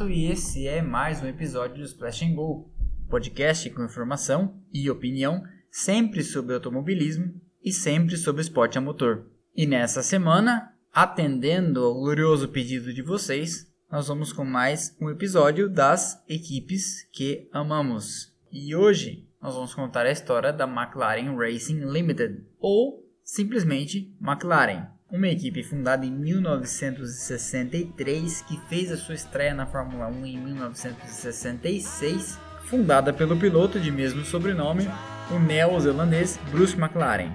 Lamonato e esse é mais um episódio do Splash and Go, podcast com informação e opinião sempre sobre automobilismo e sempre sobre esporte a motor. E nessa semana, atendendo ao glorioso pedido de vocês, nós vamos com mais um episódio das equipes que amamos. E hoje nós vamos contar a história da McLaren Racing Limited, ou simplesmente McLaren, uma equipe fundada em 1963 que fez a sua estreia na Fórmula 1 em 1966, fundada pelo piloto de mesmo sobrenome, o neozelandês Bruce McLaren.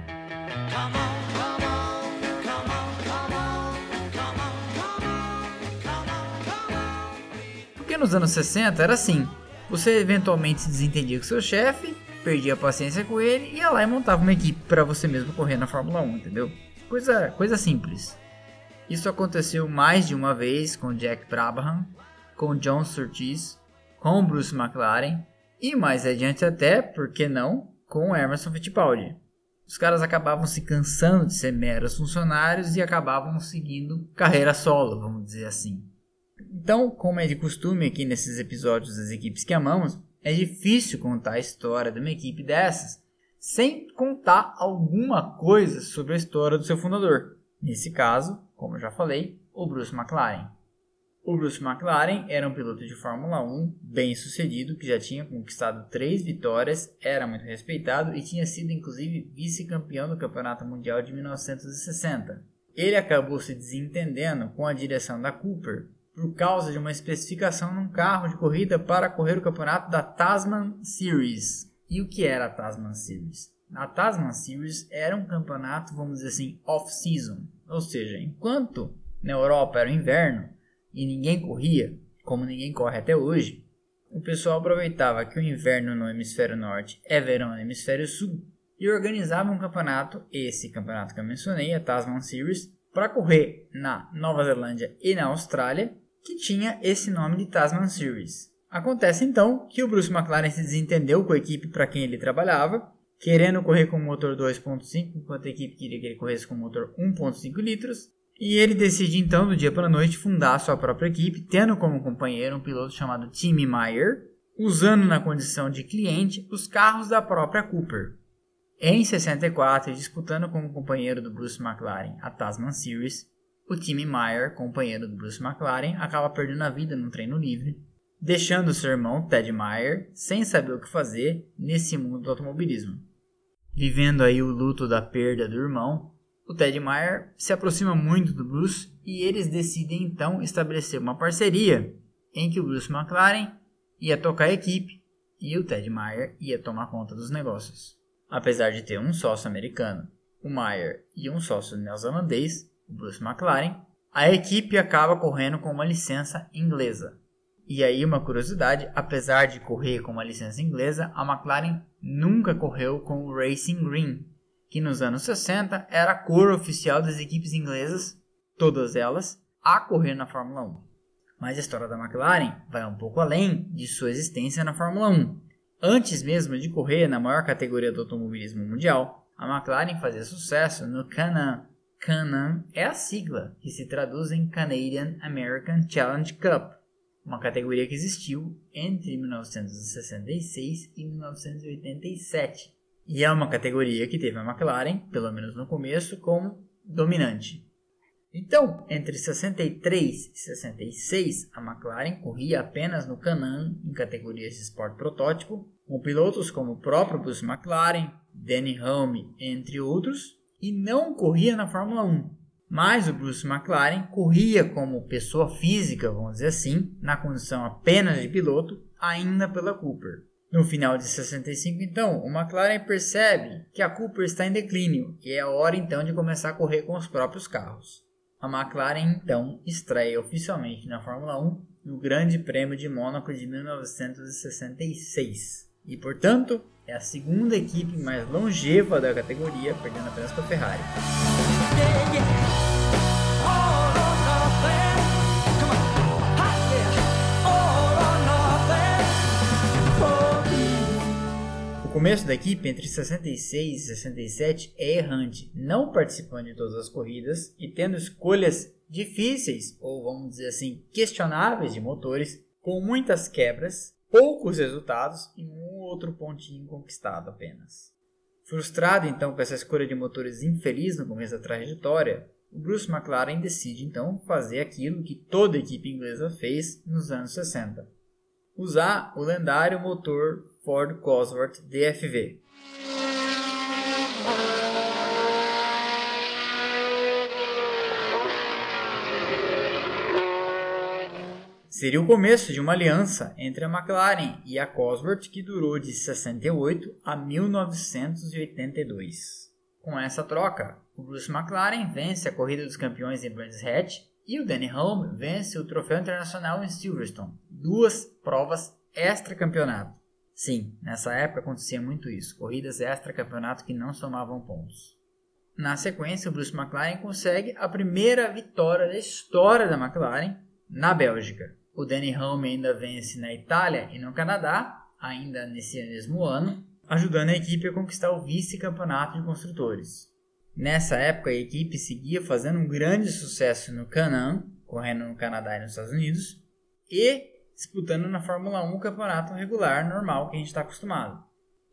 Porque nos anos 60 era assim: você eventualmente se desentendia com seu chefe, perdia a paciência com ele e ia lá e montava uma equipe para você mesmo correr na Fórmula 1, entendeu? Coisa, coisa simples. Isso aconteceu mais de uma vez com Jack Brabham, com John Surtees, com Bruce McLaren e mais adiante até, por que não, com Emerson Fittipaldi. Os caras acabavam se cansando de ser meros funcionários e acabavam seguindo carreira solo, vamos dizer assim. Então, como é de costume aqui nesses episódios das equipes que amamos, é difícil contar a história de uma equipe dessas sem contar alguma coisa sobre a história do seu fundador. Nesse caso, como eu já falei, o Bruce McLaren. O Bruce McLaren era um piloto de Fórmula 1 bem sucedido, que já tinha conquistado três vitórias, era muito respeitado e tinha sido inclusive vice-campeão do Campeonato Mundial de 1960. Ele acabou se desentendendo com a direção da Cooper por causa de uma especificação num carro de corrida para correr o campeonato da Tasman Series. E o que era a Tasman Series? A Tasman Series era um campeonato, vamos dizer assim, off-season. Ou seja, enquanto na Europa era inverno e ninguém corria, como ninguém corre até hoje, o pessoal aproveitava que o inverno no hemisfério norte é verão no hemisfério sul e organizava um campeonato, esse campeonato que eu mencionei, a Tasman Series, para correr na Nova Zelândia e na Austrália que tinha esse nome de Tasman Series. Acontece então que o Bruce McLaren se desentendeu com a equipe para quem ele trabalhava, querendo correr com motor 2.5, enquanto a equipe queria que ele corresse com motor 1.5 litros, e ele decide então, do dia para a noite, fundar a sua própria equipe, tendo como companheiro um piloto chamado Timmy Meyer, usando na condição de cliente os carros da própria Cooper. Em 64, disputando como companheiro do Bruce McLaren a Tasman Series, o Timmy Meyer, companheiro do Bruce McLaren, acaba perdendo a vida num treino livre, deixando seu irmão Ted Meyer sem saber o que fazer nesse mundo do automobilismo. Vivendo aí o luto da perda do irmão, o Ted Meyer se aproxima muito do Bruce e eles decidem então estabelecer uma parceria em que o Bruce McLaren ia tocar a equipe e o Ted Meyer ia tomar conta dos negócios. Apesar de ter um sócio americano, o Meyer, e um sócio neozelandês, o Bruce McLaren, a equipe acaba correndo com uma licença inglesa. E aí uma curiosidade, apesar de correr com uma licença inglesa, a McLaren nunca correu com o Racing Green, que nos anos 60 era a cor oficial das equipes inglesas, todas elas, a correr na Fórmula 1. Mas a história da McLaren vai um pouco além de sua existência na Fórmula 1. Antes mesmo de correr na maior categoria do automobilismo mundial, a McLaren fazia sucesso no Can-Am Can-Am é a sigla que se traduz em Canadian American Challenge Cup, uma categoria que existiu entre 1966 e 1987. E é uma categoria que teve a McLaren, pelo menos no começo, como dominante. Então, entre 63 e 66, a McLaren corria apenas no Can-Am em categorias de esporte protótipo, com pilotos como o próprio Bruce McLaren, Danny Hulme, entre outros, e não corria na Fórmula 1. Mas o Bruce McLaren corria como pessoa física, vamos dizer assim, na condição apenas de piloto, ainda pela Cooper. No final de 65, então, o McLaren percebe que a Cooper está em declínio e é hora então de começar a correr com os próprios carros. A McLaren então estreia oficialmente na Fórmula 1 no Grande Prêmio de Mônaco de 1966 e, portanto, é a segunda equipe mais longeva da categoria, perdendo apenas para a Ferrari. O começo da equipe entre 66 e 67 é errante, não participando de todas as corridas e tendo escolhas difíceis, ou vamos dizer assim, questionáveis de motores, com muitas quebras, poucos resultados e um outro pontinho conquistado apenas. Frustrado então com essa escolha de motores infeliz no começo da trajetória, o Bruce McLaren decide então fazer aquilo que toda a equipe inglesa fez nos anos 60: usar o lendário motor Ford Cosworth DFV. Seria o começo de uma aliança entre a McLaren e a Cosworth que durou de 68 a 1982. Com essa troca, o Bruce McLaren vence a Corrida dos Campeões em Brands Hatch e o Danny Hulme vence o Troféu Internacional em Silverstone, duas provas extra-campeonato. Sim, nessa época acontecia muito isso, corridas extra-campeonato que não somavam pontos. Na sequência, o Bruce McLaren consegue a primeira vitória da história da McLaren na Bélgica. O Danny Hulme ainda vence na Itália e no Canadá, ainda nesse mesmo ano, ajudando a equipe a conquistar o vice-campeonato de construtores. Nessa época, a equipe seguia fazendo um grande sucesso no Canam, correndo no Canadá e nos Estados Unidos, e disputando na Fórmula 1 o campeonato regular normal que a gente está acostumado.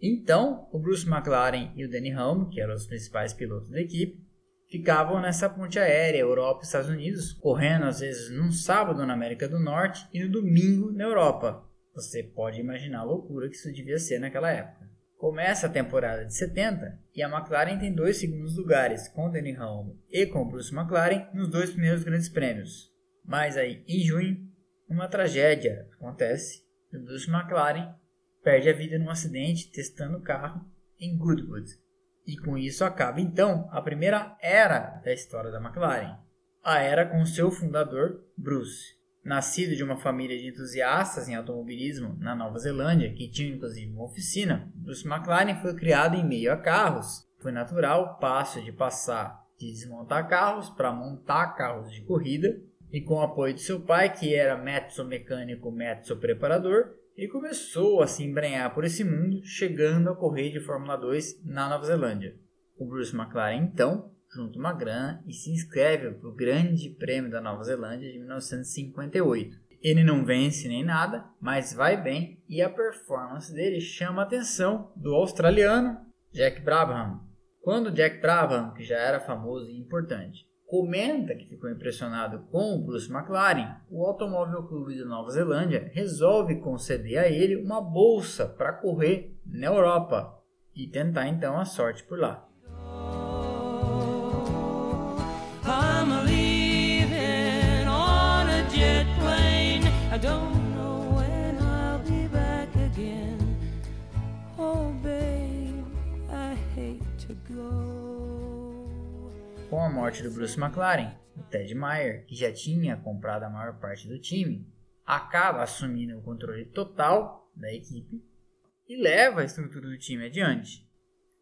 Então, o Bruce McLaren e o Danny Hulme, que eram os principais pilotos da equipe, ficavam nessa ponte aérea Europa e Estados Unidos, correndo às vezes num sábado na América do Norte e no domingo na Europa. Você pode imaginar a loucura que isso devia ser naquela época. Começa a temporada de 70 e a McLaren tem dois segundos lugares com Danny Hulme e com Bruce McLaren nos dois primeiros grandes prêmios. Mas aí, em junho, uma tragédia acontece Bruce McLaren perde a vida num acidente testando o carro em Goodwood, e com isso acaba então a primeira era da história da McLaren, a era com seu fundador, Bruce. Nascido de uma família de entusiastas em automobilismo na Nova Zelândia, que tinha inclusive uma oficina, Bruce McLaren foi criado em meio a carros. Foi natural o passo de passar de desmontar carros para montar carros de corrida, e com o apoio de seu pai, que era mezzo mecânico, mezzo preparador, e começou a se embrenhar por esse mundo, chegando a correr de Fórmula 2 na Nova Zelândia. O Bruce McLaren então junta uma grana e se inscreve para o Grande Prêmio da Nova Zelândia de 1958. Ele não vence nem nada, mas vai bem e a performance dele chama a atenção do australiano Jack Brabham. Quando Jack Brabham, que já era famoso e importante, comenta que ficou impressionado com o Bruce McLaren, o Automóvel Clube da Nova Zelândia resolve conceder a ele uma bolsa para correr na Europa e tentar então a sorte por lá. Com a morte do Bruce McLaren, o Ted Meyer, que já tinha comprado a maior parte do time, acaba assumindo o controle total da equipe e leva a estrutura do time adiante.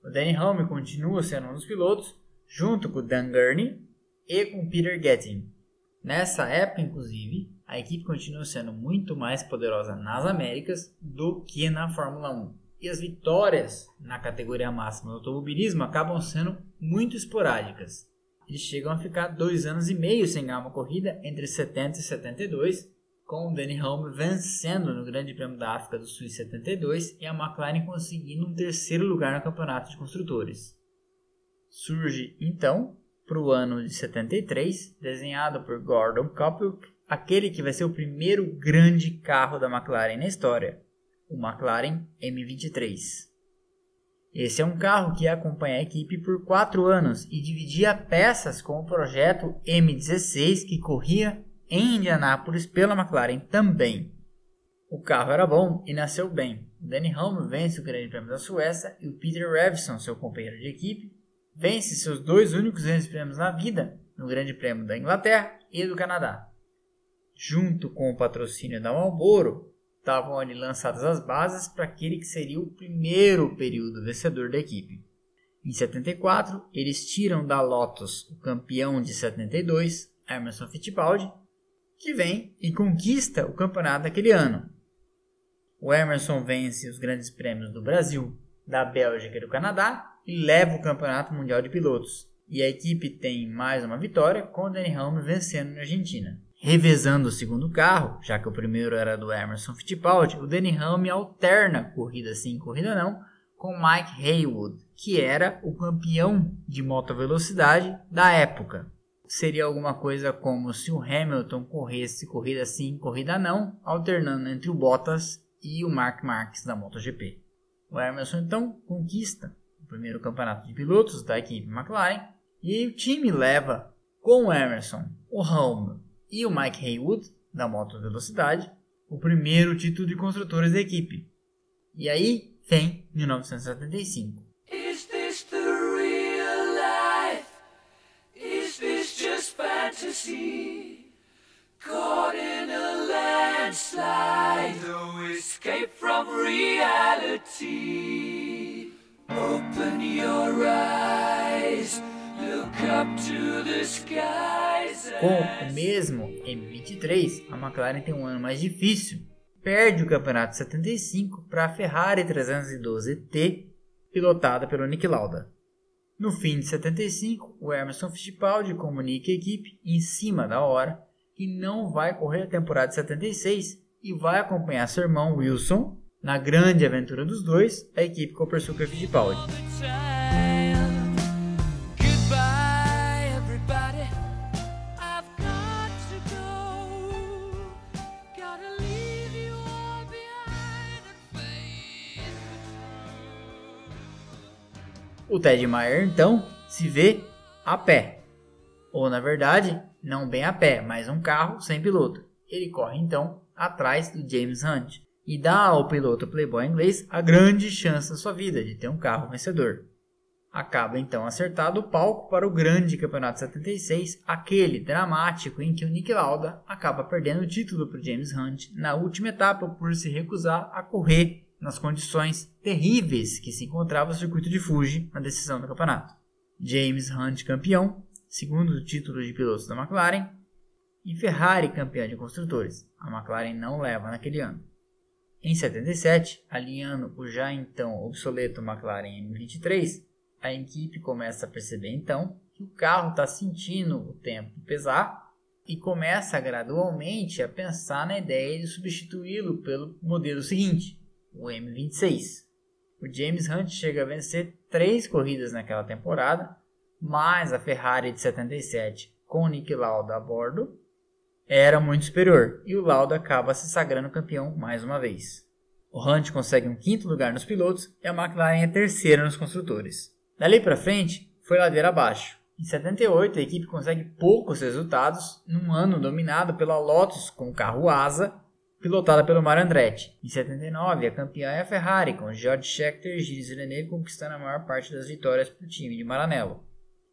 O Danny Hulme continua sendo um dos pilotos, junto com o Dan Gurney e com Peter Getting. Nessa época, inclusive, a equipe continua sendo muito mais poderosa nas Américas do que na Fórmula 1. E as vitórias na categoria máxima do automobilismo acabam sendo muito esporádicas eles chegam a ficar dois anos e meio sem ganhar uma corrida entre 70 e 72, com o Danny Hulme vencendo no Grande Prêmio da África do Sul em 72 e a McLaren conseguindo um terceiro lugar no Campeonato de Construtores. Surge então, para o ano de 73, desenhado por Gordon Koppelk, aquele que vai ser o primeiro grande carro da McLaren na história, o McLaren M23. Esse é um carro que acompanha a equipe por quatro anos e dividia peças com o projeto M16 que corria em Indianápolis pela McLaren também. O carro era bom e nasceu bem. Danny Hulme vence o Grande Prêmio da Suécia e o Peter Revson, seu companheiro de equipe, vence seus dois únicos grandes prêmios na vida, no Grande Prêmio da Inglaterra e do Canadá. Junto com o patrocínio da Marlboro, estavam ali lançadas as bases para aquele que seria o primeiro período vencedor da equipe. Em 74, eles tiram da Lotus o campeão de 72, Emerson Fittipaldi, que vem e conquista o campeonato daquele ano. O Emerson vence os grandes prêmios do Brasil, da Bélgica e do Canadá e leva o Campeonato Mundial de Pilotos. E a equipe tem mais uma vitória, com o Danny Hamlin vencendo na Argentina. Revezando o segundo carro, já que o primeiro era do Emerson Fittipaldi, o Danny Hamlin alterna corrida sim, corrida não, com Mike Haywood, que era o campeão de moto velocidade da época. Seria alguma coisa como se o Hamilton corresse corrida sim, corrida não, alternando entre o Bottas e o Mark Marques da MotoGP. O Emerson então conquista o primeiro campeonato de pilotos da equipe McLaren e o time leva com o Emerson, o Helm e o Mike Haywood da moto velocidade o primeiro título de construtores da equipe. E aí tem 1975. Is this the real life? Is this just fantasy? Caught in a landslide, no escape from reality. Open your eyes, look up to the skies. Com o mesmo M23, a McLaren tem um ano mais difícil perde o campeonato 75 para a Ferrari 312T, pilotada pelo Nick Lauda. No fim de 75, o Emerson Fittipaldi comunica à equipe, em cima da hora, que não vai correr a temporada de 76 e vai acompanhar seu irmão Wilson na grande aventura dos dois, a equipe Copersucar Fittipaldi. O Ted Maier então se vê a pé, ou na verdade, não bem a pé, mas um carro sem piloto. Ele corre então atrás do James Hunt e dá ao piloto playboy inglês a grande chance da sua vida de ter um carro vencedor. Acaba então acertado o palco para o grande campeonato 76, aquele dramático em que o Nick Lauda acaba perdendo o título para James Hunt na última etapa por se recusar a correr nas condições terríveis que se encontrava o circuito de Fuji na decisão do campeonato. James Hunt campeão, segundo título de pilotos da McLaren, e Ferrari campeã de construtores. A McLaren não leva naquele ano. Em 77, alinhando o já então obsoleto McLaren M23, a equipe começa a perceber então que o carro está sentindo o tempo pesar e começa gradualmente a pensar na ideia de substituí-lo pelo modelo seguinte, o M26. O James Hunt chega a vencer três corridas naquela temporada, mas a Ferrari de 77 com Nick Lauda a bordo era muito superior e o Lauda acaba se sagrando campeão mais uma vez. O Hunt consegue um quinto lugar nos pilotos e a McLaren é terceira nos construtores. Dali para frente foi ladeira abaixo. Em 78 a equipe consegue poucos resultados num ano dominado pela Lotus com o carro asa pilotada pelo Mario Andretti. Em 79, a campeã é a Ferrari, com George Scheckter e Gilles Villeneuve conquistando a maior parte das vitórias para o time de Maranello.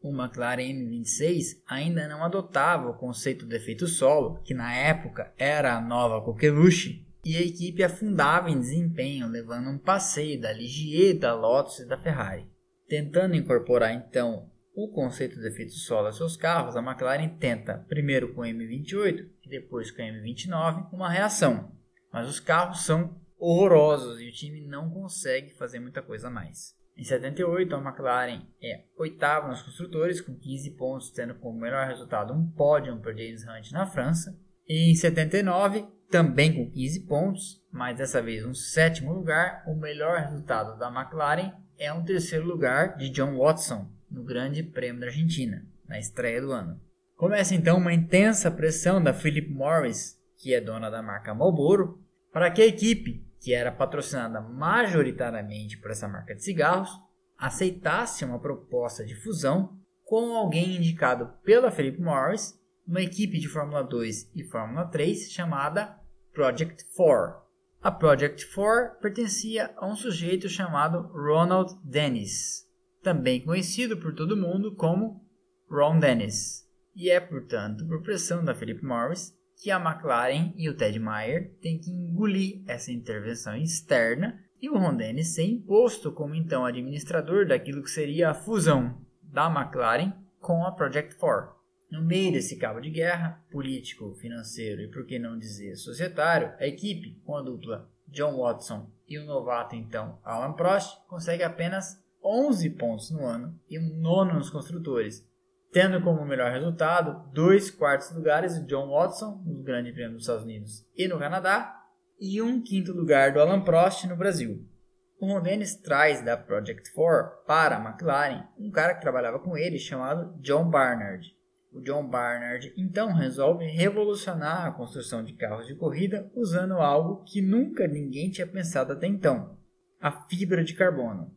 O McLaren M26 ainda não adotava o conceito de efeito solo, que na época era a nova coqueluche, e a equipe afundava em desempenho, levando um passeio da Ligier, da Lotus e da Ferrari. Tentando incorporar então o conceito de efeito solo a seus carros, a McLaren tenta, primeiro com o M28 e depois com o M29, uma reação. Mas os carros são horrorosos e o time não consegue fazer muita coisa a mais. Em 78, a McLaren é oitava nos construtores, com 15 pontos, tendo como melhor resultado um pódio para James Hunt na França. E em 79, também com 15 pontos, mas dessa vez um sétimo lugar, o melhor resultado da McLaren é um terceiro lugar de John Watson, no Grande Prêmio da Argentina, na estreia do ano. Começa então uma intensa pressão da Philip Morris, que é dona da marca Marlboro, para que a equipe, que era patrocinada majoritariamente por essa marca de cigarros, aceitasse uma proposta de fusão com alguém indicado pela Philip Morris, uma equipe de Fórmula 2 e Fórmula 3 chamada Project 4. A Project 4 pertencia a um sujeito chamado Ronald Dennis, também conhecido por todo mundo como Ron Dennis. E é, portanto, por pressão da Philip Morris que a McLaren e o Ted Meyer têm que engolir essa intervenção externa e o Ron Dennis ser imposto como então administrador daquilo que seria a fusão da McLaren com a Project 4. No meio desse cabo de guerra, político, financeiro e por que não dizer societário, a equipe, com a dupla John Watson E o novato, então, Alan Prost, consegue apenas 11 pontos no ano e um nono nos construtores, tendo como melhor resultado dois quartos lugares do John Watson no Grande Prêmio dos Estados Unidos e no Canadá e um quinto lugar do Alan Prost no Brasil. O Ron Dennis traz da Project 4 para a McLaren um cara que trabalhava com ele chamado John Barnard. O John Barnard então resolve revolucionar a construção de carros de corrida usando algo que nunca ninguém tinha pensado até então: a fibra de carbono.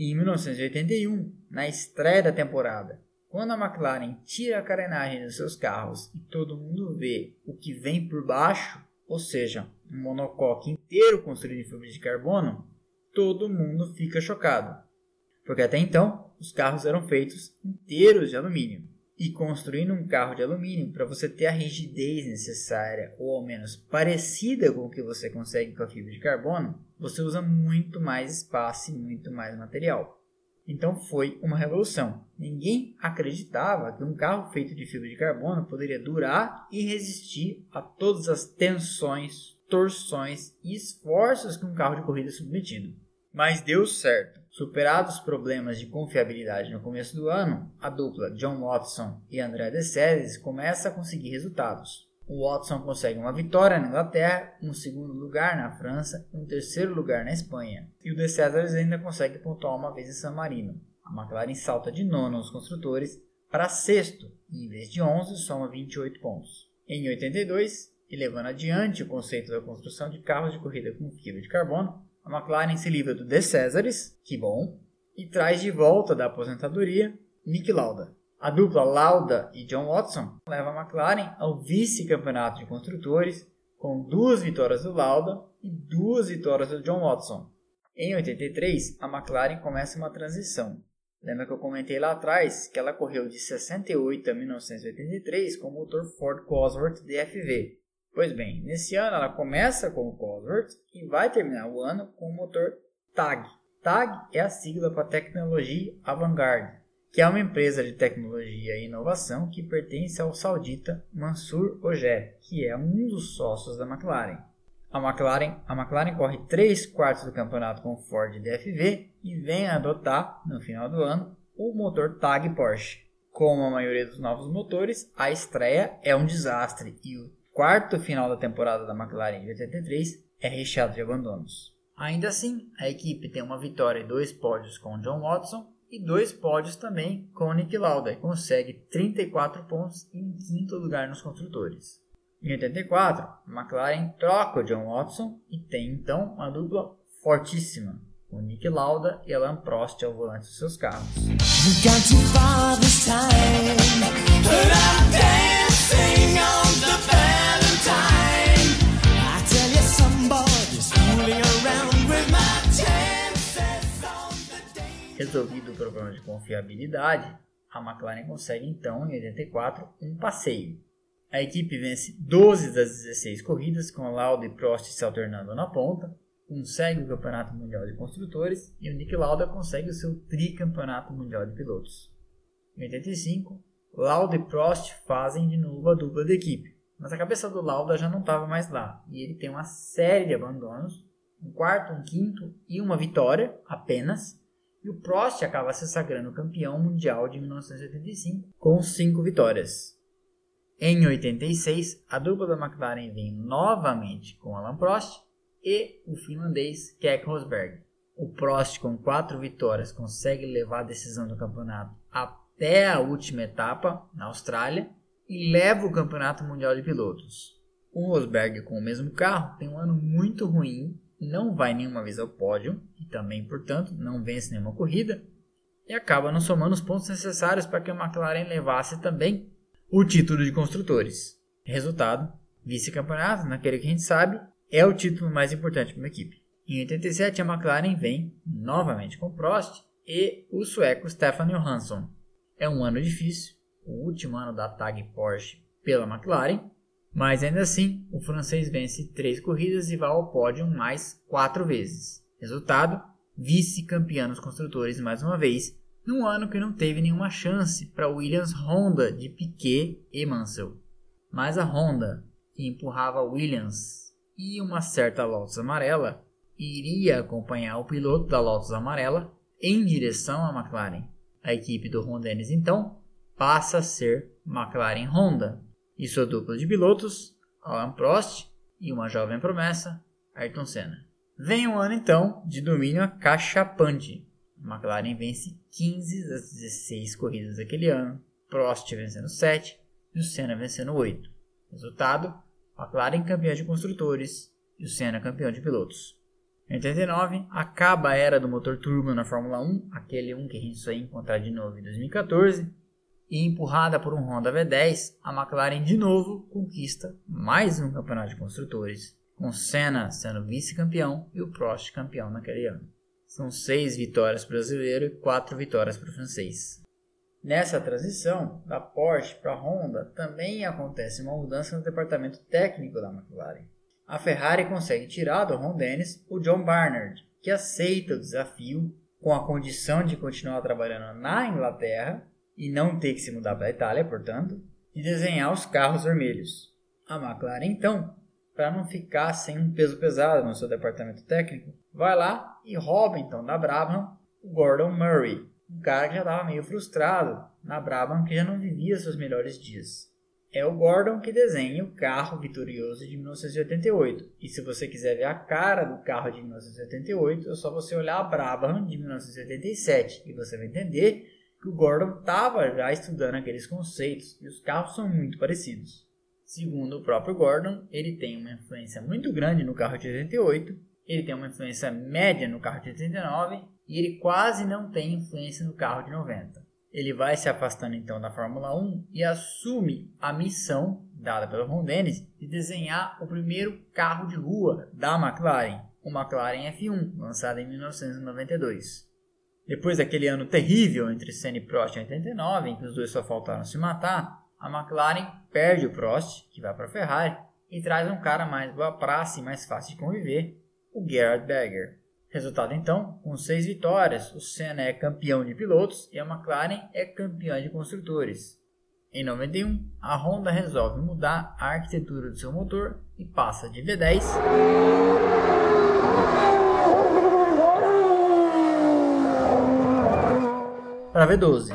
Em 1981, na estreia da temporada, quando a McLaren tira a carenagem dos seus carros e todo mundo vê o que vem por baixo, ou seja, um monocoque inteiro construído em fibra de carbono, todo mundo fica chocado. Porque até então, os carros eram feitos inteiros de alumínio. E construindo um carro de alumínio, para você ter a rigidez necessária, ou ao menos parecida com o que você consegue com a fibra de carbono, você usa muito mais espaço e muito mais material. Então foi uma revolução. Ninguém acreditava que um carro feito de fibra de carbono poderia durar e resistir a todas as tensões, torções e esforços que um carro de corrida é submetido. Mas deu certo. Superados os problemas de confiabilidade no começo do ano, a dupla John Watson e André De Ceres começa a conseguir resultados. O Watson consegue uma vitória na Inglaterra, um segundo lugar na França e um terceiro lugar na Espanha. E o De ainda consegue pontuar uma vez em San Marino. A McLaren salta de nono nos construtores para sexto e em vez de 11 soma 28 pontos. Em 82, e levando adiante o conceito da construção de carros de corrida com fibra de carbono, a McLaren se livra do De Césares, que bom, e traz de volta da aposentadoria Nick Lauda. A dupla Lauda e John Watson leva a McLaren ao vice-campeonato de construtores, com duas vitórias do Lauda e duas vitórias do John Watson. Em 83, a McLaren começa uma transição. Lembra que eu comentei lá atrás que ela correu de 68 a 1983 com o motor Ford Cosworth DFV. Pois bem, nesse ano ela começa com o Cosworth e vai terminar o ano com o motor TAG. TAG é a sigla para Tecnologia Avant-Garde, que é uma empresa de tecnologia e inovação que pertence ao saudita Mansur Oger, que é um dos sócios da McLaren. A McLaren, a McLaren corre 3 quartos do campeonato com Ford DFV e vem adotar, no final do ano, o motor TAG Porsche. Como a maioria dos novos motores, a estreia é um desastre e o quarto final da temporada da McLaren de 83 é recheado de abandonos. Ainda assim, a equipe tem uma vitória e dois pódios com John Watson e dois pódios também com Nick Lauda, que consegue 34 pontos em quinto lugar nos construtores. Em 84, a McLaren troca o John Watson e tem então uma dupla fortíssima, com Nick Lauda e Alan Prost ao volante dos seus carros. Resolvido o problema de confiabilidade, a McLaren consegue então, em 84, um passeio. A equipe vence 12 das 16 corridas, com Lauda e Prost se alternando na ponta, consegue o Campeonato Mundial de Construtores e o Nick Lauda consegue o seu tricampeonato mundial de pilotos. Em 85, Lauda e Prost fazem de novo a dupla da equipe, mas a cabeça do Lauda já não estava mais lá e ele tem uma série de abandonos, um quarto, um quinto e uma vitória apenas, o Prost acaba se sagrando campeão mundial de 1985 com 5 vitórias. Em 86, a dupla da McLaren vem novamente com Alan Prost e o finlandês Keck Rosberg. O Prost, com 4 vitórias, consegue levar a decisão do campeonato até a última etapa, na Austrália, e leva o campeonato mundial de pilotos. O Rosberg, com o mesmo carro, tem um ano muito ruim não vai nenhuma vez ao pódio e também, portanto, não vence nenhuma corrida e acaba não somando os pontos necessários para que a McLaren levasse também o título de construtores. Resultado: vice-campeonato, naquele que a gente sabe, é o título mais importante para uma equipe. Em 87, a McLaren vem novamente com Prost e o sueco Stefan Johansson. É um ano difícil, o último ano da tag Porsche pela McLaren, mas ainda assim, o francês vence três corridas e vai ao pódio mais quatro vezes. Resultado: vice-campeão nos construtores mais uma vez, num ano que não teve nenhuma chance para Williams Honda de Piquet e Mansell. Mas a Honda, que empurrava Williams e uma certa Lotus amarela, iria acompanhar o piloto da Lotus Amarela em direção à McLaren. A equipe do Ron Dennis então passa a ser McLaren Honda e sua dupla de pilotos, Alan Prost e uma jovem promessa, Ayrton Senna. Vem um ano então de domínio acachapante. McLaren vence 15 das 16 corridas daquele ano, Prost vencendo 7 e o Senna vencendo 8. Resultado: McLaren campeão de construtores e o Senna campeão de pilotos. Em 89, acaba a era do motor turbo na Fórmula 1, aquele 1 que a gente só ia encontrar de novo em 2014, e empurrada por um Honda V10, a McLaren de novo conquista mais um campeonato de construtores, com Senna sendo vice-campeão e o Prost campeão naquele ano. São seis vitórias para o brasileiro e quatro vitórias para o francês. Nessa transição da Porsche para a Honda também acontece uma mudança no departamento técnico da McLaren a Ferrari consegue tirar do Ron Dennis o John Barnard, que aceita o desafio com a condição de continuar trabalhando na Inglaterra e não ter que se mudar para a Itália, portanto, de desenhar os carros vermelhos. A McLaren, então, para não ficar sem um peso pesado no seu departamento técnico, vai lá e rouba então da Brabham o Gordon Murray, um cara que já estava meio frustrado na Brabham, que já não vivia seus melhores dias é o Gordon que desenha o carro vitorioso de 1988. E se você quiser ver a cara do carro de 1988, é só você olhar a Brabham de 1987 e você vai entender que o Gordon estava já estudando aqueles conceitos e os carros são muito parecidos. Segundo o próprio Gordon, ele tem uma influência muito grande no carro de 88, ele tem uma influência média no carro de 89 e ele quase não tem influência no carro de 90. Ele vai se afastando então da Fórmula 1 e assume a missão dada pelo Ron Dennis de desenhar o primeiro carro de rua da McLaren, o McLaren F1, lançado em 1992. Depois daquele ano terrível entre Senna e Prost em 89, em que os dois só faltaram se matar, a McLaren perde o Prost, que vai para a Ferrari, e traz um cara mais boa praça e mais fácil de conviver, o Gerhard Berger. Resultado então, com seis vitórias, o Senna é campeão de pilotos e a McLaren é campeã de construtores. Em 91, a Honda resolve mudar a arquitetura do seu motor e passa de V10 para V12.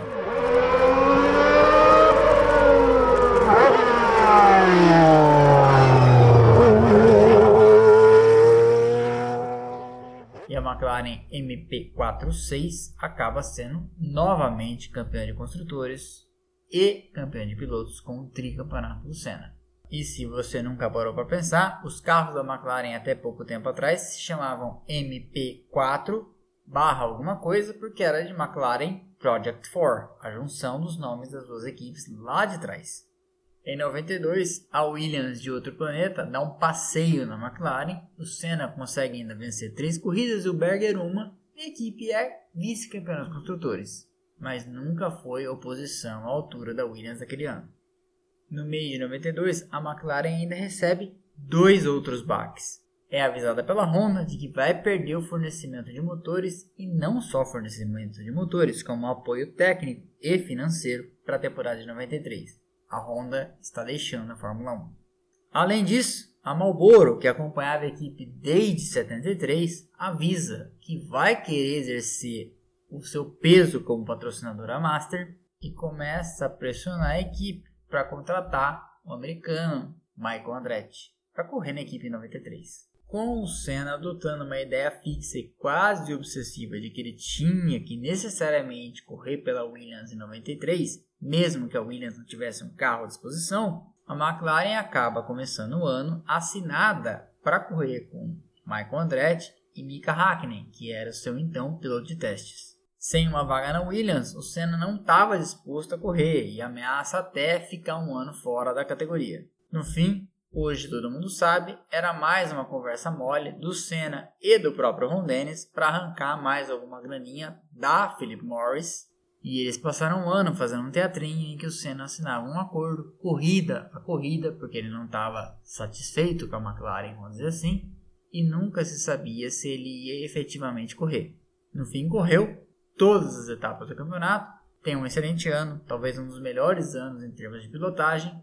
McLaren MP46 acaba sendo novamente campeã de construtores e campeã de pilotos com o tricampeonato do Senna. E se você nunca parou para pensar, os carros da McLaren até pouco tempo atrás se chamavam MP4 barra alguma coisa porque era de McLaren Project 4, a junção dos nomes das duas equipes lá de trás. Em 92, a Williams de outro planeta dá um passeio na McLaren, o Senna consegue ainda vencer três corridas e o Berger uma, e a equipe é vice-campeã dos construtores, mas nunca foi oposição à altura da Williams daquele ano. No mês de 92, a McLaren ainda recebe dois outros baques. É avisada pela Honda de que vai perder o fornecimento de motores e não só fornecimento de motores, como apoio técnico e financeiro para a temporada de 93 a Honda está deixando a Fórmula 1. Além disso, a Marlboro, que acompanhava a equipe desde 73, avisa que vai querer exercer o seu peso como patrocinadora master e começa a pressionar a equipe para contratar o americano Michael Andretti para correr na equipe 93. Com o Senna adotando uma ideia fixa e quase obsessiva de que ele tinha que necessariamente correr pela Williams em 93, mesmo que a Williams não tivesse um carro à disposição, a McLaren acaba começando o ano assinada para correr com Michael Andretti e Mika Hakkinen, que era o seu então piloto de testes. Sem uma vaga na Williams, o Senna não estava disposto a correr e ameaça até ficar um ano fora da categoria. No fim, hoje todo mundo sabe, era mais uma conversa mole do Senna e do próprio Ron Dennis para arrancar mais alguma graninha da Philip Morris e eles passaram um ano fazendo um teatrinho em que o Senna assinava um acordo, corrida a corrida, porque ele não estava satisfeito com a McLaren, vamos dizer assim, e nunca se sabia se ele ia efetivamente correr. No fim, correu todas as etapas do campeonato, tem um excelente ano, talvez um dos melhores anos em termos de pilotagem,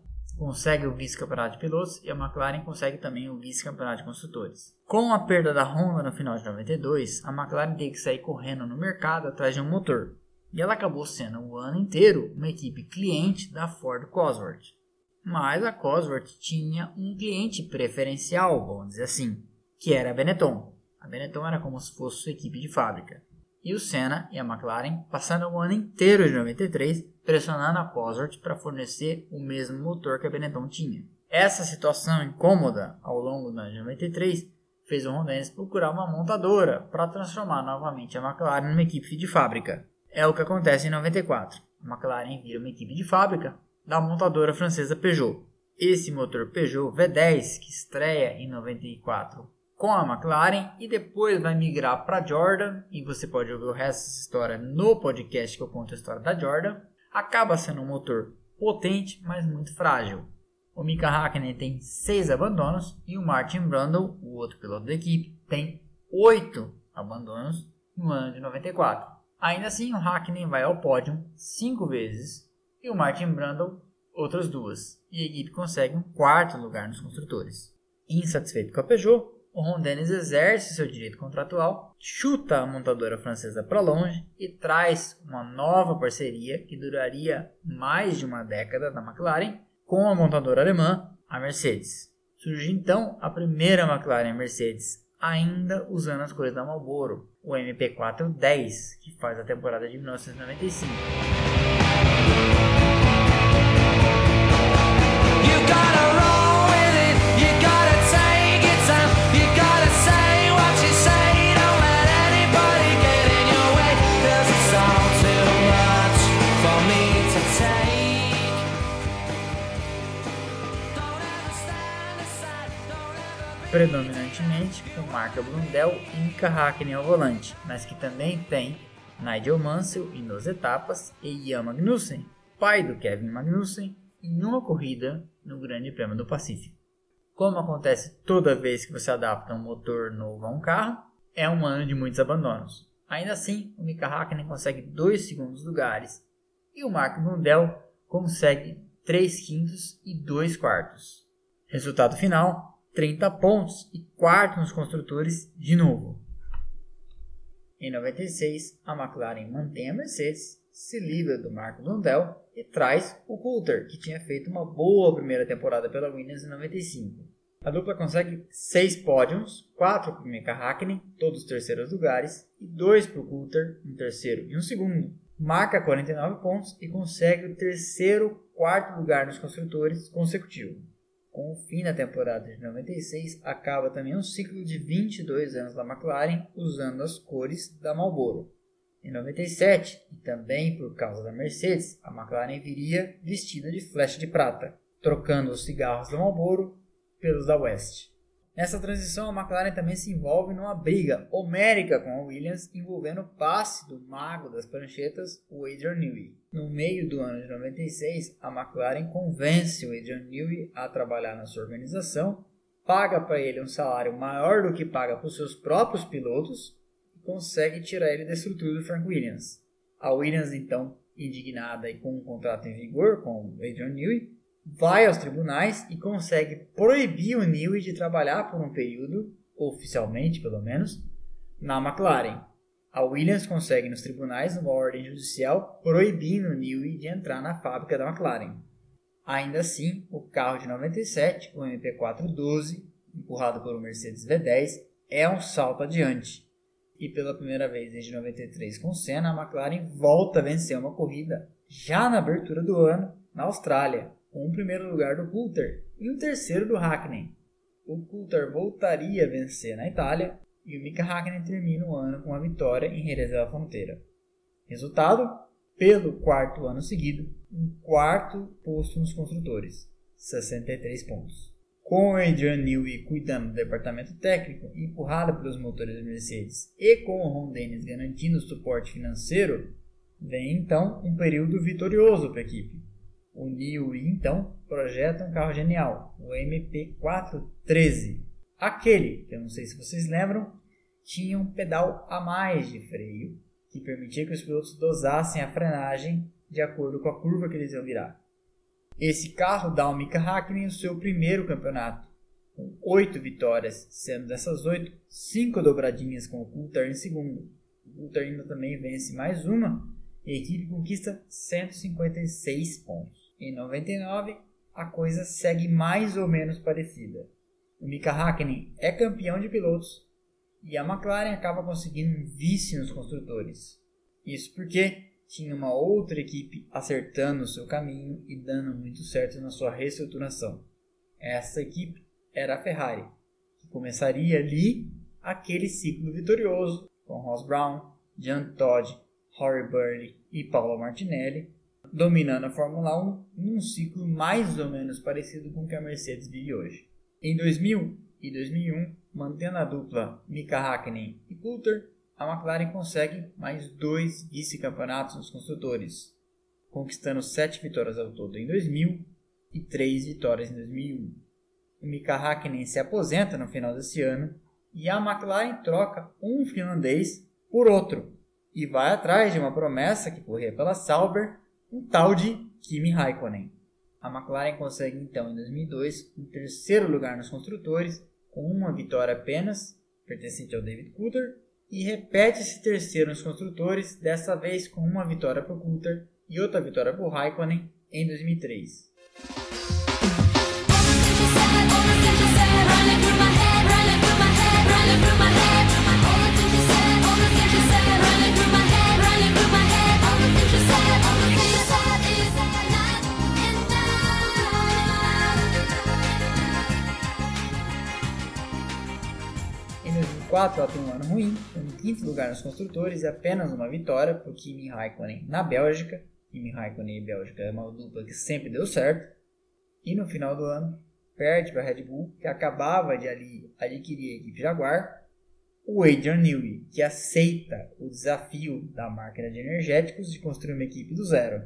consegue o vice-campeonato de pilotos e a McLaren consegue também o vice-campeonato de construtores. Com a perda da Honda no final de 92, a McLaren teve que sair correndo no mercado atrás de um motor. E ela acabou sendo o ano inteiro uma equipe cliente da Ford Cosworth. Mas a Cosworth tinha um cliente preferencial, vamos dizer assim, que era a Benetton. A Benetton era como se fosse sua equipe de fábrica. E o Senna e a McLaren passaram o ano inteiro de 93 pressionando a Cosworth para fornecer o mesmo motor que a Benetton tinha. Essa situação incômoda ao longo de 93 fez o Ron Dennis procurar uma montadora para transformar novamente a McLaren numa equipe de fábrica. É o que acontece em 94. A McLaren vira uma equipe de fábrica da montadora francesa Peugeot. Esse motor Peugeot V10 que estreia em 94 com a McLaren e depois vai migrar para Jordan e você pode ouvir o resto dessa história no podcast que eu conto a história da Jordan. Acaba sendo um motor potente, mas muito frágil. O Mika Hakkinen tem 6 abandonos e o Martin Brundle, o outro piloto da equipe, tem 8 abandonos no ano de 94. Ainda assim, o Hakkinen vai ao pódio 5 vezes e o Martin Brundle outras duas, e a equipe consegue um quarto lugar nos construtores. Insatisfeito com a Peugeot, o Ron Dennis exerce seu direito contratual, chuta a montadora francesa para longe e traz uma nova parceria que duraria mais de uma década da McLaren com a montadora alemã, a Mercedes. Surge então a primeira McLaren Mercedes, ainda usando as cores da Marlboro, o MP410, que faz a temporada de 1995. Predominantemente com marca Blundell e Mika Hakkinen ao volante, mas que também tem Nigel Mansell e nos etapas e Ian Magnussen, pai do Kevin Magnussen, em uma corrida no Grande Prêmio do Pacífico. Como acontece toda vez que você adapta um motor novo a um carro, é um ano de muitos abandonos. Ainda assim, o Mika Hakkinen consegue 2 segundos lugares e o Mark Blundell consegue 3 quintos e 2 quartos. Resultado final, 30 pontos e quarto nos construtores de novo. Em 96, a McLaren mantém a Mercedes, se livra do Marco Blundell e traz o Coulter, que tinha feito uma boa primeira temporada pela Williams em 95. A dupla consegue 6 pódios, 4 para o Mika Hakkinen, todos terceiros lugares, e 2 para o Coulter, um terceiro e um segundo. Marca 49 pontos e consegue o terceiro, quarto lugar nos construtores consecutivo. Com o fim da temporada de 96, acaba também um ciclo de 22 anos da McLaren usando as cores da Marlboro. Em 97, e também por causa da Mercedes, a McLaren viria vestida de flecha de prata, trocando os cigarros da Marlboro pelos da West. Nessa transição, a McLaren também se envolve numa briga homérica com a Williams, envolvendo o passe do mago das pranchetas, o Adrian Newey. No meio do ano de 96, a McLaren convence o Adrian Newey a trabalhar na sua organização, paga para ele um salário maior do que paga para os seus próprios pilotos e consegue tirar ele da estrutura do Frank Williams. A Williams, então, indignada e com um contrato em vigor com o Adrian Newey, vai aos tribunais e consegue proibir o Newey de trabalhar por um período, oficialmente pelo menos, na McLaren. A Williams consegue nos tribunais uma ordem judicial proibindo o Newey de entrar na fábrica da McLaren. Ainda assim, o carro de 97, o MP412, empurrado por um Mercedes V10, é um salto adiante. E pela primeira vez desde 93 com Senna, a McLaren volta a vencer uma corrida já na abertura do ano na Austrália, com o primeiro lugar do Coulter e o terceiro do Hackney. O Coulter voltaria a vencer na Itália e o Mika Hakkinen termina o ano com a vitória em Jerez da Fronteira. Resultado? Pelo quarto ano seguido, um quarto posto nos construtores, 63 pontos. Com o Adrian Newey cuidando do departamento técnico, empurrado pelos motores da Mercedes, e com o Ron Dennis garantindo o suporte financeiro, vem então um período vitorioso para a equipe o Newey então projeta um carro genial, o MP413. Aquele, que eu não sei se vocês lembram, tinha um pedal a mais de freio que permitia que os pilotos dosassem a frenagem de acordo com a curva que eles iam virar. Esse carro dá ao Mika Hakkinen o seu primeiro campeonato, com oito vitórias, sendo dessas oito, cinco dobradinhas com o Coulthard em segundo. O Coulthard ainda também vence mais uma e a equipe conquista 156 pontos. Em 99, a coisa segue mais ou menos parecida. O Mika Hakkinen é campeão de pilotos e a McLaren acaba conseguindo um vice nos construtores. Isso porque tinha uma outra equipe acertando o seu caminho e dando muito certo na sua reestruturação. Essa equipe era a Ferrari, que começaria ali aquele ciclo vitorioso com Ross Brown, Jean Todt, Rory Burley e Paulo Martinelli, dominando a Fórmula 1 num ciclo mais ou menos parecido com o que a Mercedes vive hoje. Em 2000 e 2001, mantendo a dupla Mika Hakkinen e Coulter, a McLaren consegue mais dois vice-campeonatos nos construtores, conquistando sete vitórias ao todo em 2000 e três vitórias em 2001. O Mika Hakkinen se aposenta no final desse ano e a McLaren troca um finlandês por outro e vai atrás de uma promessa que corria pela Sauber, um tal de Kimi Raikkonen. A McLaren consegue então em 2002 um terceiro lugar nos construtores, com uma vitória apenas, pertencente ao David Coulter, e repete esse terceiro nos construtores, dessa vez com uma vitória para Coulter e outra vitória para Raikkonen em 2003. Em 2004 ela tem um ano ruim, em quinto lugar nos construtores e apenas uma vitória o Kimi Raikkonen na Bélgica. Kimi Raikkonen e Bélgica é uma dupla que sempre deu certo. E no final do ano perde para a Red Bull, que acabava de ali adquirir a equipe Jaguar. O Adrian Newey, que aceita o desafio da máquina de energéticos de construir uma equipe do zero.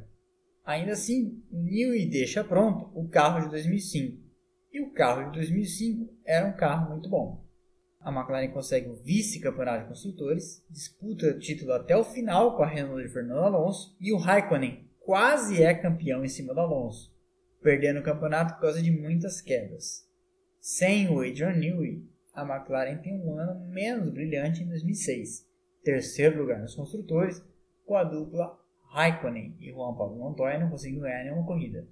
Ainda assim, Newey deixa pronto o carro de 2005. E o carro de 2005 era um carro muito bom. A McLaren consegue o vice-campeonato de construtores, disputa o título até o final com a Renault de Fernando Alonso e o Raikkonen quase é campeão em cima do Alonso, perdendo o campeonato por causa de muitas quedas. Sem o Adrian Newey, a McLaren tem um ano menos brilhante em 2006, terceiro lugar nos construtores, com a dupla Raikkonen e Juan Pablo Montoya não conseguindo ganhar nenhuma corrida.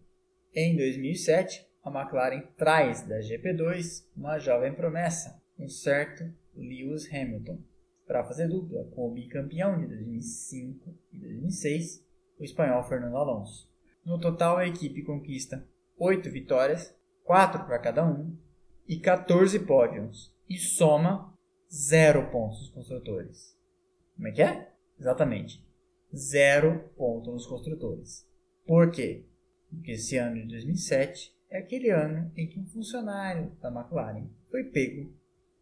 Em 2007, a McLaren traz da GP2 uma jovem promessa, um certo Lewis Hamilton, para fazer dupla com o bicampeão de 2005 e 2006, o espanhol Fernando Alonso. No total, a equipe conquista 8 vitórias, 4 para cada um, e 14 pódios, e soma 0 pontos nos construtores. Como é que é? Exatamente, 0 pontos nos construtores. Por quê? Porque esse ano de 2007 é aquele ano em que um funcionário da McLaren foi pego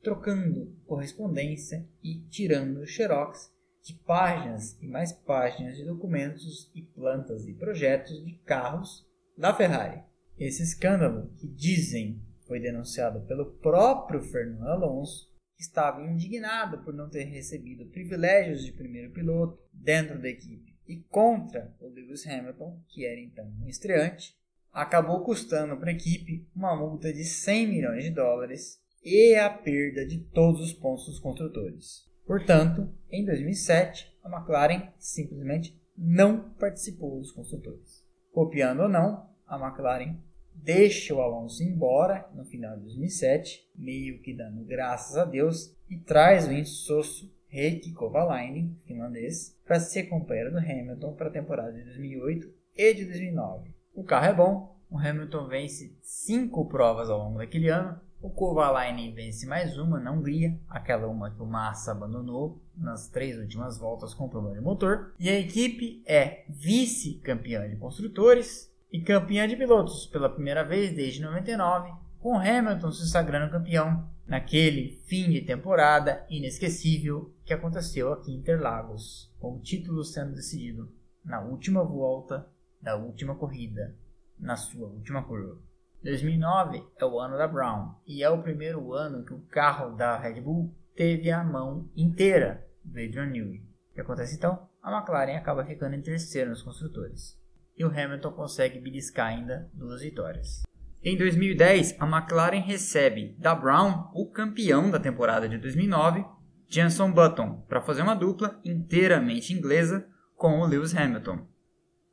trocando correspondência e tirando xerox de páginas e mais páginas de documentos e plantas e projetos de carros da Ferrari. Esse escândalo, que dizem foi denunciado pelo próprio Fernando Alonso, estava indignado por não ter recebido privilégios de primeiro piloto dentro da equipe e contra o Lewis Hamilton, que era então um estreante, acabou custando para a equipe uma multa de 100 milhões de dólares e a perda de todos os pontos dos construtores. Portanto, em 2007, a McLaren simplesmente não participou dos construtores. Copiando ou não, a McLaren deixa o Alonso embora no final de 2007, meio que dando graças a Deus, e traz o insosso Heikki Kovalainen, finlandês, para ser companheiro do Hamilton para a temporada de 2008 e de 2009. O carro é bom, o Hamilton vence cinco provas ao longo daquele ano, o Kovalainen vence mais uma na Hungria, aquela uma que o Massa abandonou nas três últimas voltas com problema de motor. E a equipe é vice-campeã de construtores e campeã de pilotos pela primeira vez desde 99, com Hamilton se sagrando campeão naquele fim de temporada inesquecível que aconteceu aqui em Interlagos, com o título sendo decidido na última volta da última corrida, na sua última curva. 2009 é o ano da Brown e é o primeiro ano que o carro da Red Bull teve a mão inteira do Adrian Newey. O que acontece então? A McLaren acaba ficando em terceiro nos construtores. e o Hamilton consegue beliscar ainda duas vitórias. Em 2010, a McLaren recebe da Brown o campeão da temporada de 2009, Jenson Button, para fazer uma dupla inteiramente inglesa com o Lewis Hamilton.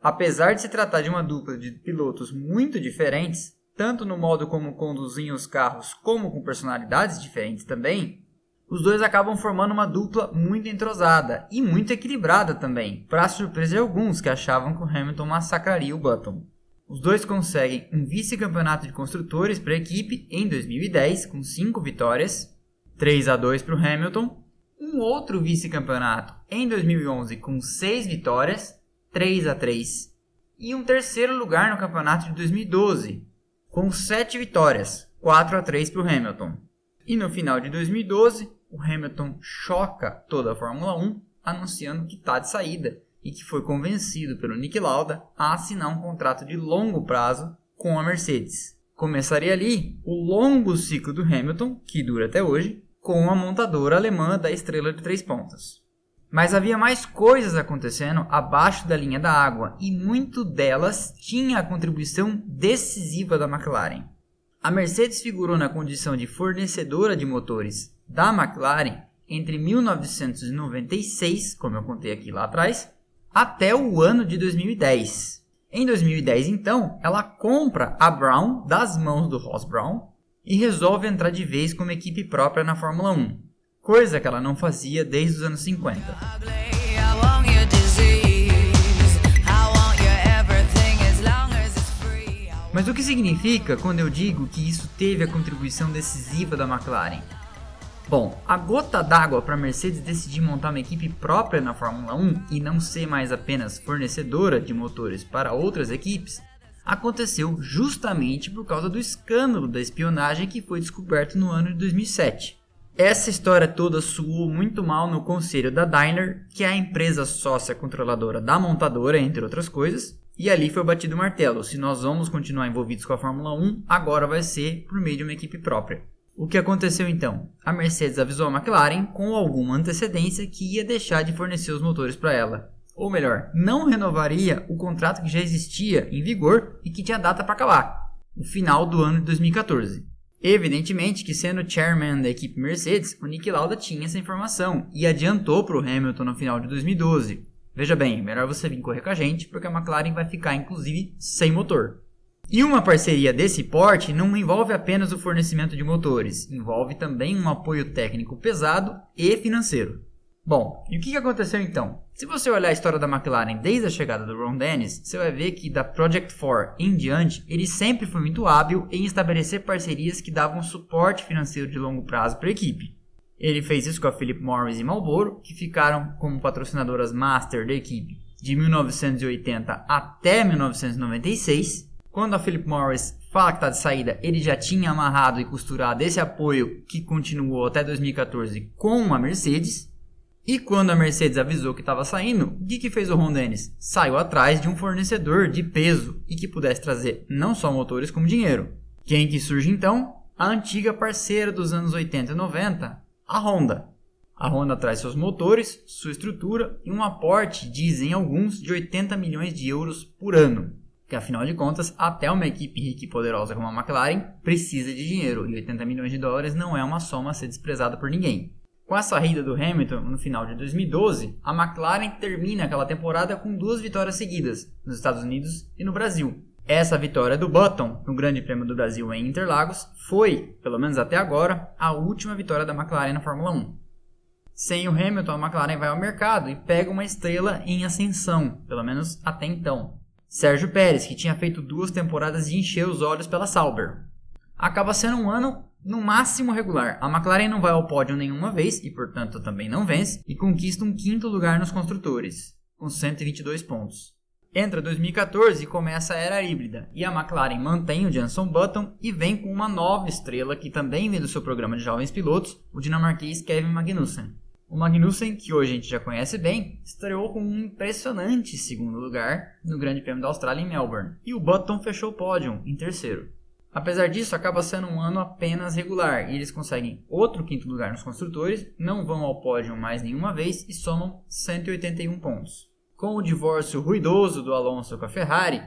Apesar de se tratar de uma dupla de pilotos muito diferentes, tanto no modo como conduziam os carros como com personalidades diferentes também, os dois acabam formando uma dupla muito entrosada e muito equilibrada também, para surpresa de alguns que achavam que o Hamilton massacraria o Button. Os dois conseguem um vice-campeonato de construtores para a equipe em 2010 com 5 vitórias, 3 a 2 para o Hamilton, um outro vice-campeonato em 2011 com 6 vitórias, 3 a 3, e um terceiro lugar no campeonato de 2012 com 7 vitórias, 4 a 3 para o Hamilton. E no final de 2012, o Hamilton choca toda a Fórmula 1 anunciando que está de saída e que foi convencido pelo Nick Lauda a assinar um contrato de longo prazo com a Mercedes. Começaria ali o longo ciclo do Hamilton, que dura até hoje, com a montadora alemã da estrela de três pontas. Mas havia mais coisas acontecendo abaixo da linha da água e muito delas tinha a contribuição decisiva da McLaren. A Mercedes figurou na condição de fornecedora de motores da McLaren entre 1996, como eu contei aqui lá atrás, até o ano de 2010. Em 2010, então, ela compra a Brown das mãos do Ross Brown e resolve entrar de vez como equipe própria na Fórmula 1, coisa que ela não fazia desde os anos 50. Mas o que significa quando eu digo que isso teve a contribuição decisiva da McLaren? Bom, a gota d'água para a Mercedes decidir montar uma equipe própria na Fórmula 1 e não ser mais apenas fornecedora de motores para outras equipes aconteceu justamente por causa do escândalo da espionagem que foi descoberto no ano de 2007. Essa história toda soou muito mal no conselho da Daimler, que é a empresa sócia controladora da montadora, entre outras coisas, e ali foi batido o martelo: se nós vamos continuar envolvidos com a Fórmula 1, agora vai ser por meio de uma equipe própria. O que aconteceu então? A Mercedes avisou a McLaren com alguma antecedência que ia deixar de fornecer os motores para ela. Ou melhor, não renovaria o contrato que já existia em vigor e que tinha data para acabar, o final do ano de 2014. Evidentemente que sendo chairman da equipe Mercedes, o Nick Lauda tinha essa informação e adiantou para o Hamilton no final de 2012. Veja bem, melhor você vir correr com a gente, porque a McLaren vai ficar inclusive sem motor. E uma parceria desse porte não envolve apenas o fornecimento de motores, envolve também um apoio técnico pesado e financeiro. Bom, e o que aconteceu então? Se você olhar a história da McLaren desde a chegada do Ron Dennis, você vai ver que da Project 4 em diante, ele sempre foi muito hábil em estabelecer parcerias que davam suporte financeiro de longo prazo para a equipe. Ele fez isso com a Philip Morris e Marlboro, que ficaram como patrocinadoras master da equipe de 1980 até 1996, quando a Philip Morris fala que está de saída, ele já tinha amarrado e costurado esse apoio que continuou até 2014 com a Mercedes. E quando a Mercedes avisou que estava saindo, o que, que fez o Ron Dennis? Saiu atrás de um fornecedor de peso e que pudesse trazer não só motores como dinheiro. Quem que surge então? A antiga parceira dos anos 80 e 90, a Honda. A Honda traz seus motores, sua estrutura e um aporte, dizem alguns, de 80 milhões de euros por ano. Porque afinal de contas, até uma equipe rica e poderosa como a McLaren precisa de dinheiro e 80 milhões de dólares não é uma soma a ser desprezada por ninguém. Com a saída do Hamilton no final de 2012, a McLaren termina aquela temporada com duas vitórias seguidas, nos Estados Unidos e no Brasil. Essa vitória do Button no Grande Prêmio do Brasil em Interlagos foi, pelo menos até agora, a última vitória da McLaren na Fórmula 1. Sem o Hamilton, a McLaren vai ao mercado e pega uma estrela em ascensão, pelo menos até então. Sérgio Pérez, que tinha feito duas temporadas de encher os olhos pela Sauber. Acaba sendo um ano no máximo regular. A McLaren não vai ao pódio nenhuma vez e, portanto, também não vence e conquista um quinto lugar nos construtores, com 122 pontos. Entra 2014 e começa a era híbrida, e a McLaren mantém o Jenson Button e vem com uma nova estrela que também vem do seu programa de jovens pilotos, o dinamarquês Kevin Magnussen. O Magnussen, que hoje a gente já conhece bem, estreou com um impressionante segundo lugar no Grande Prêmio da Austrália em Melbourne, e o Button fechou o pódio em terceiro. Apesar disso, acaba sendo um ano apenas regular e eles conseguem outro quinto lugar nos construtores, não vão ao pódio mais nenhuma vez e somam 181 pontos. Com o divórcio ruidoso do Alonso com a Ferrari,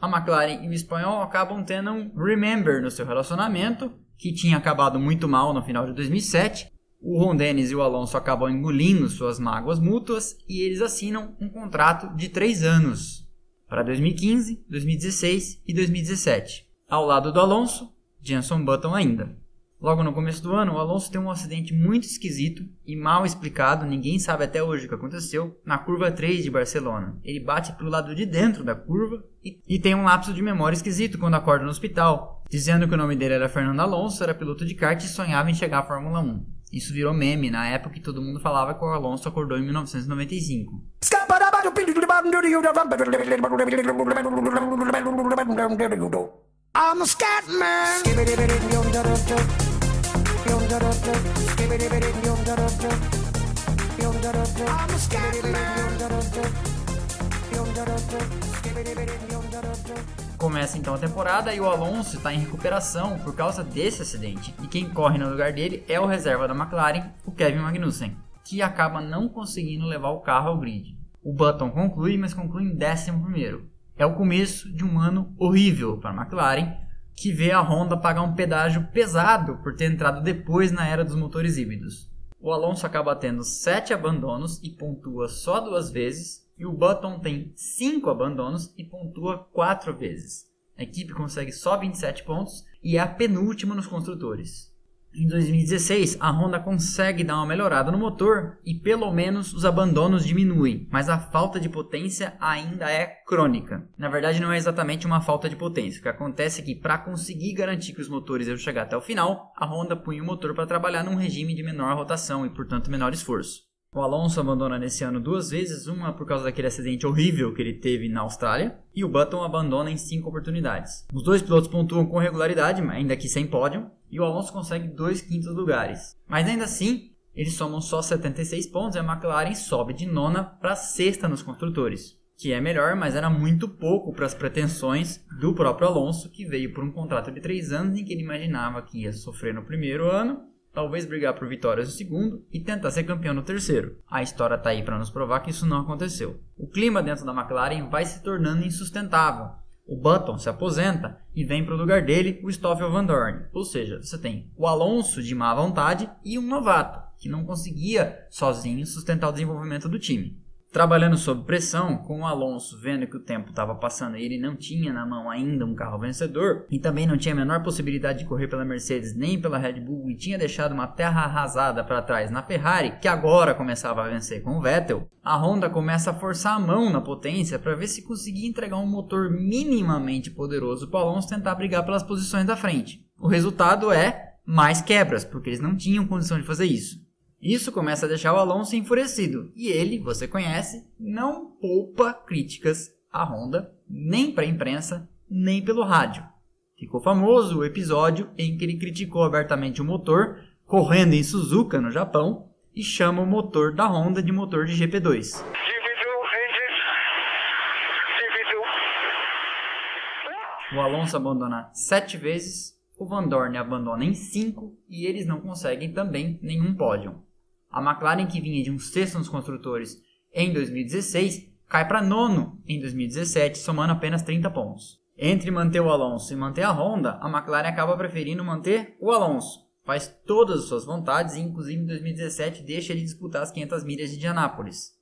a McLaren e o espanhol acabam tendo um remember no seu relacionamento, que tinha acabado muito mal no final de 2007. O Ron Dennis e o Alonso acabam engolindo suas mágoas mútuas e eles assinam um contrato de 3 anos para 2015, 2016 e 2017. Ao lado do Alonso, Jenson Button ainda. Logo no começo do ano, o Alonso tem um acidente muito esquisito e mal explicado, ninguém sabe até hoje o que aconteceu, na curva 3 de Barcelona. Ele bate para o lado de dentro da curva e, e, tem um lapso de memória esquisito quando acorda no hospital, dizendo que o nome dele era Fernando Alonso, era piloto de kart e sonhava em chegar à Fórmula 1. Isso virou meme na época que todo mundo falava que o Alonso acordou em 1995. I'm a scat man. Começa então a temporada e o Alonso está em recuperação por causa desse acidente. E quem corre no lugar dele é o reserva da McLaren, o Kevin Magnussen, que acaba não conseguindo levar o carro ao grid. O Button conclui, mas conclui em 11 é o começo de um ano horrível para a McLaren, que vê a Honda pagar um pedágio pesado por ter entrado depois na era dos motores híbridos. O Alonso acaba tendo 7 abandonos e pontua só duas vezes, e o Button tem 5 abandonos e pontua 4 vezes. A equipe consegue só 27 pontos e é a penúltima nos construtores. Em 2016, a Honda consegue dar uma melhorada no motor e pelo menos os abandonos diminuem, mas a falta de potência ainda é crônica. Na verdade, não é exatamente uma falta de potência. O que acontece é que, para conseguir garantir que os motores iam chegar até o final, a Honda punha o motor para trabalhar num regime de menor rotação e, portanto, menor esforço. O Alonso abandona nesse ano duas vezes, uma por causa daquele acidente horrível que ele teve na Austrália, e o Button abandona em cinco oportunidades. Os dois pilotos pontuam com regularidade, ainda que sem pódio, e o Alonso consegue dois quintos lugares. Mas ainda assim, eles somam só 76 pontos e a McLaren sobe de nona para sexta nos construtores. Que é melhor, mas era muito pouco para as pretensões do próprio Alonso, que veio por um contrato de 3 anos em que ele imaginava que ia sofrer no primeiro ano, talvez brigar por vitórias no segundo e tentar ser campeão no terceiro. A história está aí para nos provar que isso não aconteceu. O clima dentro da McLaren vai se tornando insustentável o Button se aposenta e vem para o lugar dele o Stoffel Van Dorn. Ou seja, você tem o Alonso de má vontade e um novato que não conseguia sozinho sustentar o desenvolvimento do time. Trabalhando sob pressão, com o Alonso vendo que o tempo estava passando e ele não tinha na mão ainda um carro vencedor, e também não tinha a menor possibilidade de correr pela Mercedes nem pela Red Bull, e tinha deixado uma terra arrasada para trás na Ferrari, que agora começava a vencer com o Vettel, a Honda começa a forçar a mão na potência para ver se conseguia entregar um motor minimamente poderoso para o Alonso tentar brigar pelas posições da frente. O resultado é mais quebras, porque eles não tinham condição de fazer isso. Isso começa a deixar o Alonso enfurecido, e ele, você conhece, não poupa críticas à Honda, nem para a imprensa, nem pelo rádio. Ficou famoso o episódio em que ele criticou abertamente o motor correndo em Suzuka, no Japão, e chama o motor da Honda de motor de GP2. O Alonso abandona sete vezes, o Van Dorn abandona em cinco e eles não conseguem também nenhum pódio. A McLaren, que vinha de um sexto nos construtores em 2016, cai para nono em 2017, somando apenas 30 pontos. Entre manter o Alonso e manter a Honda, a McLaren acaba preferindo manter o Alonso. Faz todas as suas vontades e, inclusive em 2017, deixa ele disputar as 500 milhas de Indianápolis.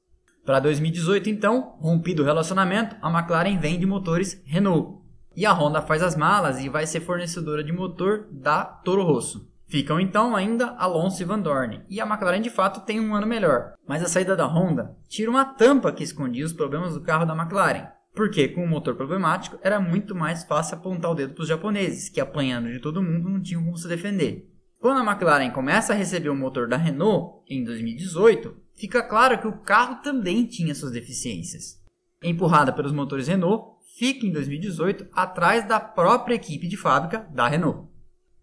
Para 2018, então, rompido o relacionamento, a McLaren vende motores Renault. E a Honda faz as malas e vai ser fornecedora de motor da Toro Rosso. Ficam então ainda Alonso e Van Dorn, e a McLaren de fato tem um ano melhor. Mas a saída da Honda tira uma tampa que escondia os problemas do carro da McLaren. Porque com o motor problemático era muito mais fácil apontar o dedo para os japoneses, que apanhando de todo mundo não tinham como se defender. Quando a McLaren começa a receber o motor da Renault em 2018, fica claro que o carro também tinha suas deficiências. Empurrada pelos motores Renault, fica em 2018 atrás da própria equipe de fábrica da Renault.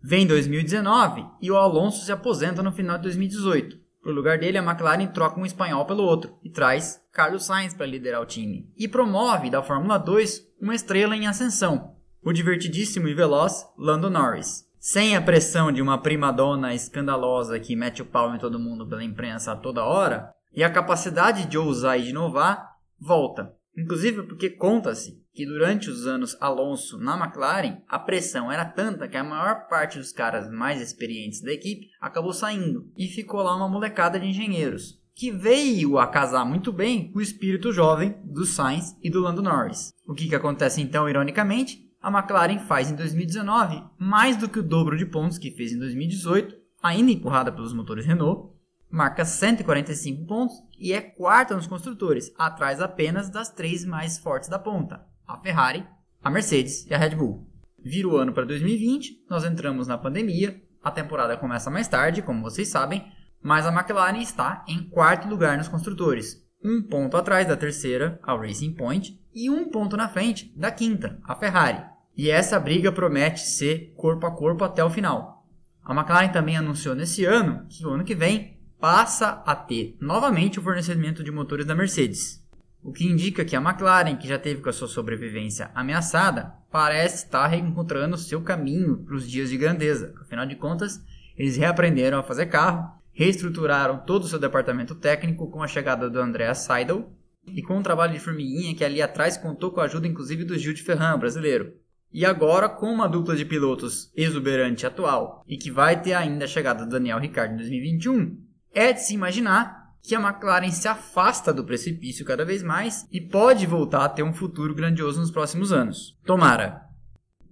Vem 2019 e o Alonso se aposenta no final de 2018. Para o lugar dele, a McLaren troca um espanhol pelo outro e traz Carlos Sainz para liderar o time. E promove da Fórmula 2 uma estrela em ascensão, o divertidíssimo e veloz Lando Norris. Sem a pressão de uma primadona escandalosa que mete o pau em todo mundo pela imprensa a toda hora, e a capacidade de ousar e de inovar, volta. Inclusive porque conta-se que durante os anos Alonso na McLaren, a pressão era tanta que a maior parte dos caras mais experientes da equipe acabou saindo e ficou lá uma molecada de engenheiros, que veio a casar muito bem com o espírito jovem do Sainz e do Lando Norris. O que, que acontece então, ironicamente? A McLaren faz em 2019 mais do que o dobro de pontos que fez em 2018, ainda empurrada pelos motores Renault, marca 145 pontos e é quarta nos construtores, atrás apenas das três mais fortes da ponta, a Ferrari, a Mercedes e a Red Bull. Vira o ano para 2020, nós entramos na pandemia, a temporada começa mais tarde, como vocês sabem, mas a McLaren está em quarto lugar nos construtores, um ponto atrás da terceira, a Racing Point, e um ponto na frente da quinta, a Ferrari. E essa briga promete ser corpo a corpo até o final. A McLaren também anunciou nesse ano que o ano que vem passa a ter novamente o fornecimento de motores da Mercedes. O que indica que a McLaren, que já teve com a sua sobrevivência ameaçada, parece estar reencontrando seu caminho para os dias de grandeza. Afinal de contas, eles reaprenderam a fazer carro, reestruturaram todo o seu departamento técnico com a chegada do Andrea Seidel e com um trabalho de formiguinha que ali atrás contou com a ajuda inclusive do Gil de Ferran, brasileiro. E agora, com uma dupla de pilotos exuberante atual e que vai ter ainda a chegada do Daniel Ricciardo em 2021, é de se imaginar que a McLaren se afasta do precipício cada vez mais e pode voltar a ter um futuro grandioso nos próximos anos. Tomara!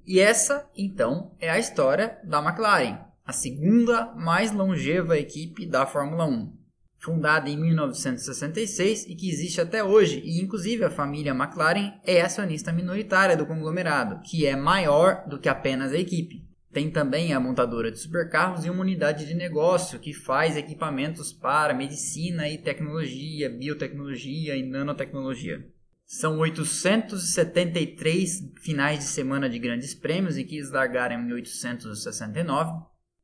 E essa, então, é a história da McLaren, a segunda mais longeva equipe da Fórmula 1. Fundada em 1966 e que existe até hoje, e inclusive a família McLaren é acionista minoritária do conglomerado, que é maior do que apenas a equipe. Tem também a montadora de supercarros e uma unidade de negócio que faz equipamentos para medicina e tecnologia, biotecnologia e nanotecnologia. São 873 finais de semana de grandes prêmios em que eles largaram em 869,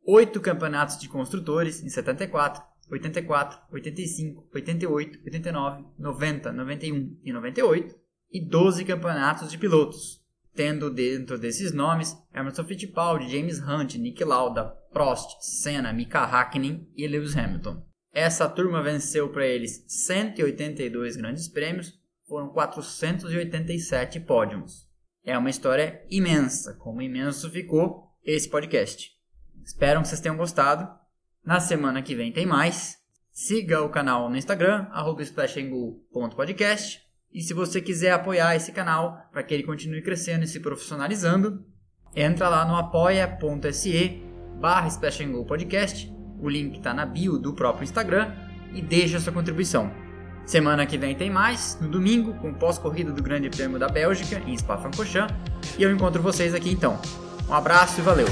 8 campeonatos de construtores em 74, 84, 85, 88, 89, 90, 91 e 98 e 12 campeonatos de pilotos, tendo dentro desses nomes Emerson Fittipaldi, James Hunt, Nick Lauda, Prost, Senna, Mika Hakkinen e Lewis Hamilton. Essa turma venceu para eles 182 grandes prêmios, foram 487 pódios. É uma história imensa, como imenso ficou esse podcast. Espero que vocês tenham gostado. Na semana que vem tem mais. Siga o canal no Instagram, splashandgo.podcast e se você quiser apoiar esse canal para que ele continue crescendo e se profissionalizando, entra lá no apoia.se barra Podcast. O link está na bio do próprio Instagram e deixa sua contribuição. Semana que vem tem mais, no domingo, com pós-corrida do Grande Prêmio da Bélgica em Spa-Francorchamps. E eu encontro vocês aqui então. Um abraço e valeu!